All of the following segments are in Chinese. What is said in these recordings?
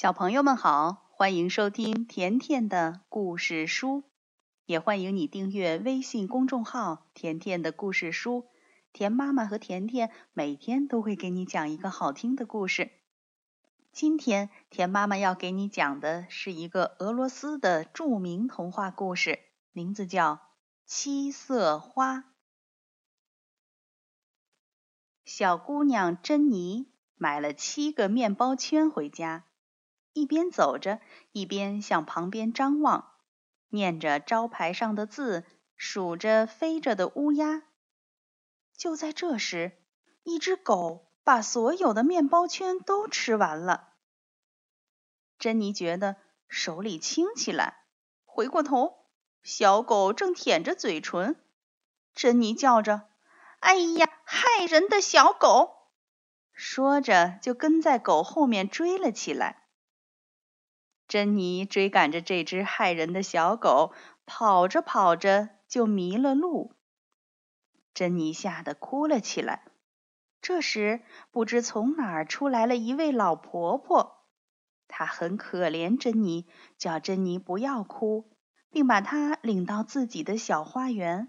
小朋友们好，欢迎收听甜甜的故事书，也欢迎你订阅微信公众号“甜甜的故事书”。甜妈妈和甜甜每天都会给你讲一个好听的故事。今天甜妈妈要给你讲的是一个俄罗斯的著名童话故事，名字叫《七色花》。小姑娘珍妮买了七个面包圈回家。一边走着，一边向旁边张望，念着招牌上的字，数着飞着的乌鸦。就在这时，一只狗把所有的面包圈都吃完了。珍妮觉得手里轻起来，回过头，小狗正舔着嘴唇。珍妮叫着：“哎呀，害人的小狗！”说着，就跟在狗后面追了起来。珍妮追赶着这只害人的小狗，跑着跑着就迷了路。珍妮吓得哭了起来。这时，不知从哪儿出来了一位老婆婆，她很可怜珍妮，叫珍妮不要哭，并把她领到自己的小花园，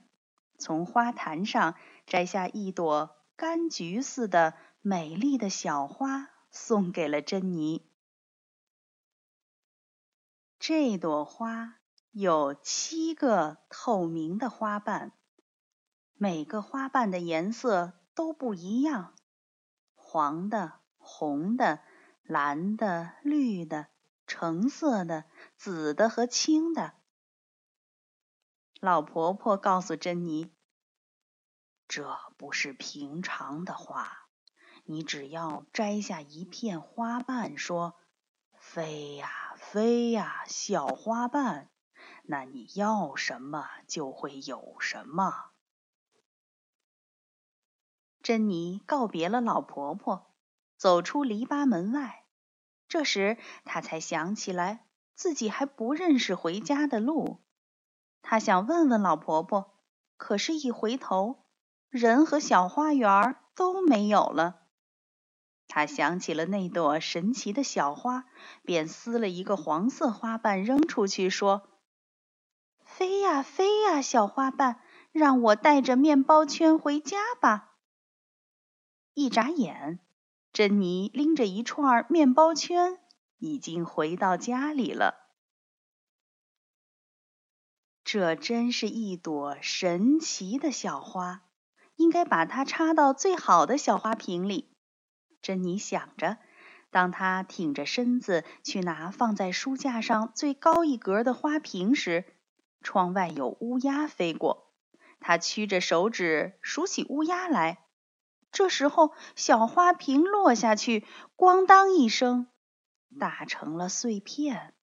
从花坛上摘下一朵柑橘似的美丽的小花，送给了珍妮。这朵花有七个透明的花瓣，每个花瓣的颜色都不一样：黄的、红的、蓝的、绿的、橙色的、紫的和青的。老婆婆告诉珍妮：“这不是平常的花，你只要摘下一片花瓣，说‘飞呀’。”飞呀，小花瓣，那你要什么就会有什么。珍妮告别了老婆婆，走出篱笆门外。这时，她才想起来自己还不认识回家的路。她想问问老婆婆，可是，一回头，人和小花园都没有了。他想起了那朵神奇的小花，便撕了一个黄色花瓣扔出去，说：“飞呀飞呀，小花瓣，让我带着面包圈回家吧。”一眨眼，珍妮拎着一串面包圈，已经回到家里了。这真是一朵神奇的小花，应该把它插到最好的小花瓶里。珍妮想着，当她挺着身子去拿放在书架上最高一格的花瓶时，窗外有乌鸦飞过。她屈着手指数起乌鸦来。这时候，小花瓶落下去，咣当一声，打成了碎片。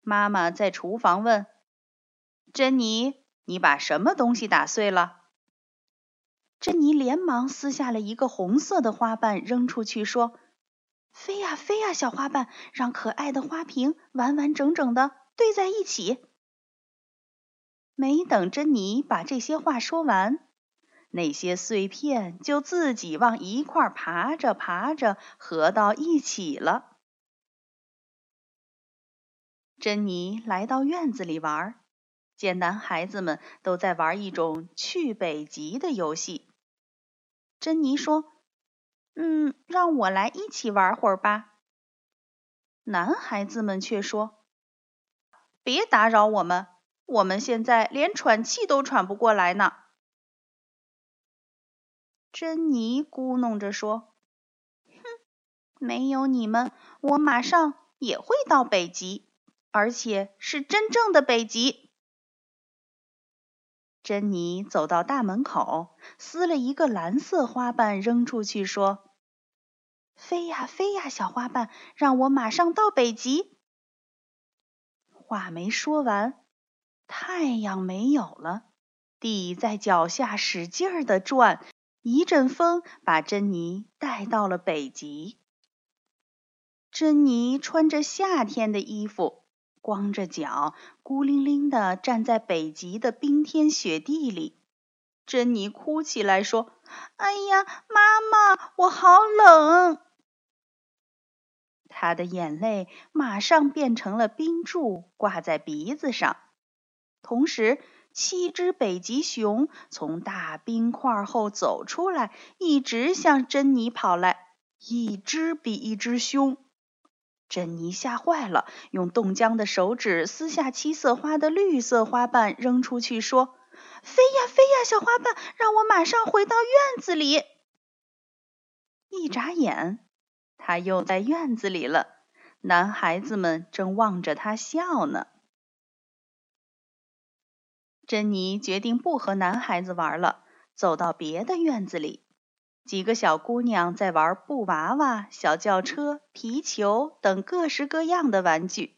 妈妈在厨房问：“珍妮，你把什么东西打碎了？”珍妮连忙撕下了一个红色的花瓣，扔出去，说：“飞呀飞呀，小花瓣，让可爱的花瓶完完整整的堆在一起。”没等珍妮把这些话说完，那些碎片就自己往一块爬着爬着，合到一起了。珍妮来到院子里玩，见男孩子们都在玩一种去北极的游戏。珍妮说：“嗯，让我来一起玩会儿吧。”男孩子们却说：“别打扰我们，我们现在连喘气都喘不过来呢。”珍妮咕哝着说：“哼，没有你们，我马上也会到北极，而且是真正的北极。”珍妮走到大门口，撕了一个蓝色花瓣扔出去，说：“飞呀飞呀，小花瓣，让我马上到北极。”话没说完，太阳没有了，地在脚下使劲儿的转，一阵风把珍妮带到了北极。珍妮穿着夏天的衣服。光着脚，孤零零地站在北极的冰天雪地里。珍妮哭起来说：“哎呀，妈妈，我好冷！”她的眼泪马上变成了冰柱，挂在鼻子上。同时，七只北极熊从大冰块后走出来，一直向珍妮跑来，一只比一只凶。珍妮吓坏了，用冻僵的手指撕下七色花的绿色花瓣，扔出去说：“飞呀飞呀，小花瓣，让我马上回到院子里。”一眨眼，他又在院子里了。男孩子们正望着他笑呢。珍妮决定不和男孩子玩了，走到别的院子里。几个小姑娘在玩布娃娃、小轿车、皮球等各式各样的玩具。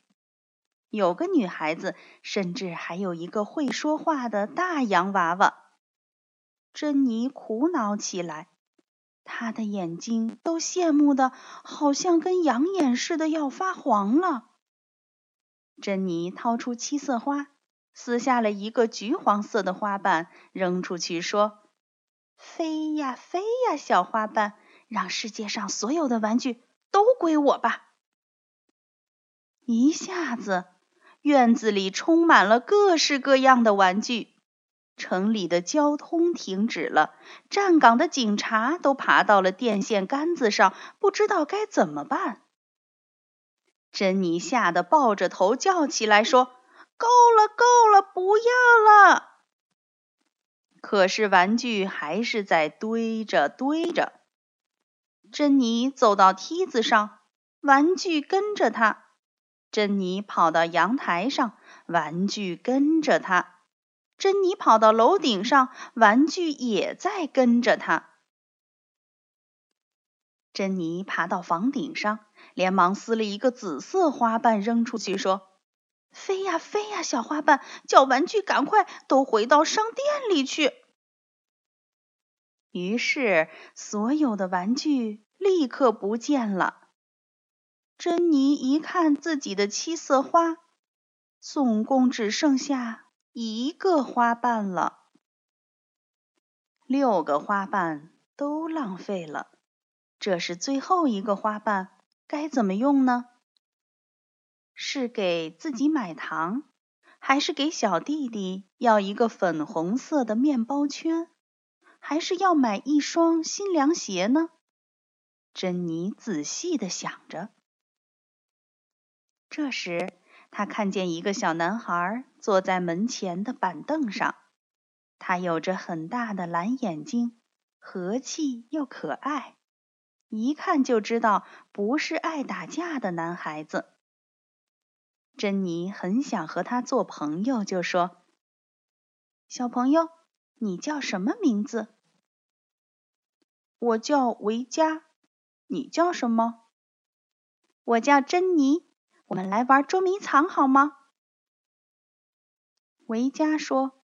有个女孩子甚至还有一个会说话的大洋娃娃。珍妮苦恼起来，她的眼睛都羡慕的好像跟羊眼似的要发黄了。珍妮掏出七色花，撕下了一个橘黄色的花瓣，扔出去说。飞呀飞呀，小花瓣，让世界上所有的玩具都归我吧！一下子，院子里充满了各式各样的玩具，城里的交通停止了，站岗的警察都爬到了电线杆子上，不知道该怎么办。珍妮吓得抱着头叫起来，说：“够了，够了，不要了！”可是玩具还是在堆着堆着。珍妮走到梯子上，玩具跟着她；珍妮跑到阳台上，玩具跟着她；珍妮跑到楼顶上，玩具也在跟着她。珍妮爬到房顶上，连忙撕了一个紫色花瓣扔出去，说。飞呀飞呀，小花瓣，叫玩具赶快都回到商店里去。于是，所有的玩具立刻不见了。珍妮一看自己的七色花，总共只剩下一个花瓣了。六个花瓣都浪费了，这是最后一个花瓣，该怎么用呢？是给自己买糖，还是给小弟弟要一个粉红色的面包圈，还是要买一双新凉鞋呢？珍妮仔细的想着。这时，他看见一个小男孩坐在门前的板凳上，他有着很大的蓝眼睛，和气又可爱，一看就知道不是爱打架的男孩子。珍妮很想和他做朋友，就说：“小朋友，你叫什么名字？”“我叫维嘉。”“你叫什么？”“我叫珍妮。”“我们来玩捉迷藏好吗？”维嘉说：“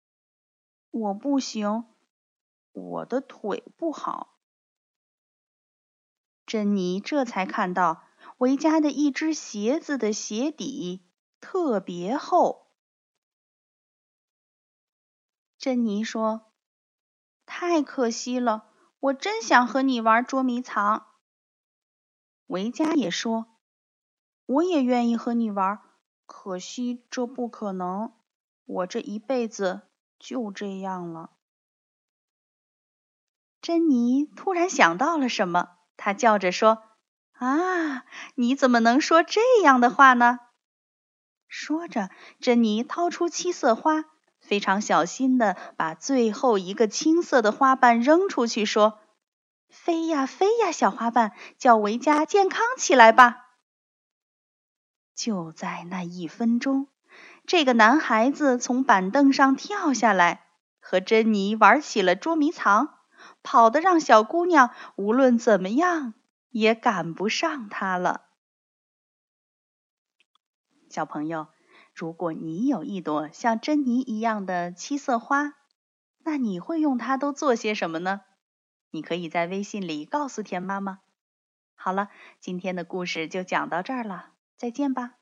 我不行，我的腿不好。”珍妮这才看到维嘉的一只鞋子的鞋底。特别厚，珍妮说：“太可惜了，我真想和你玩捉迷藏。”维嘉也说：“我也愿意和你玩，可惜这不可能，我这一辈子就这样了。”珍妮突然想到了什么，她叫着说：“啊，你怎么能说这样的话呢？”说着，珍妮掏出七色花，非常小心的把最后一个青色的花瓣扔出去，说：“飞呀飞呀，小花瓣，叫维嘉健康起来吧！”就在那一分钟，这个男孩子从板凳上跳下来，和珍妮玩起了捉迷藏，跑得让小姑娘无论怎么样也赶不上他了。小朋友，如果你有一朵像珍妮一样的七色花，那你会用它都做些什么呢？你可以在微信里告诉田妈妈。好了，今天的故事就讲到这儿了，再见吧。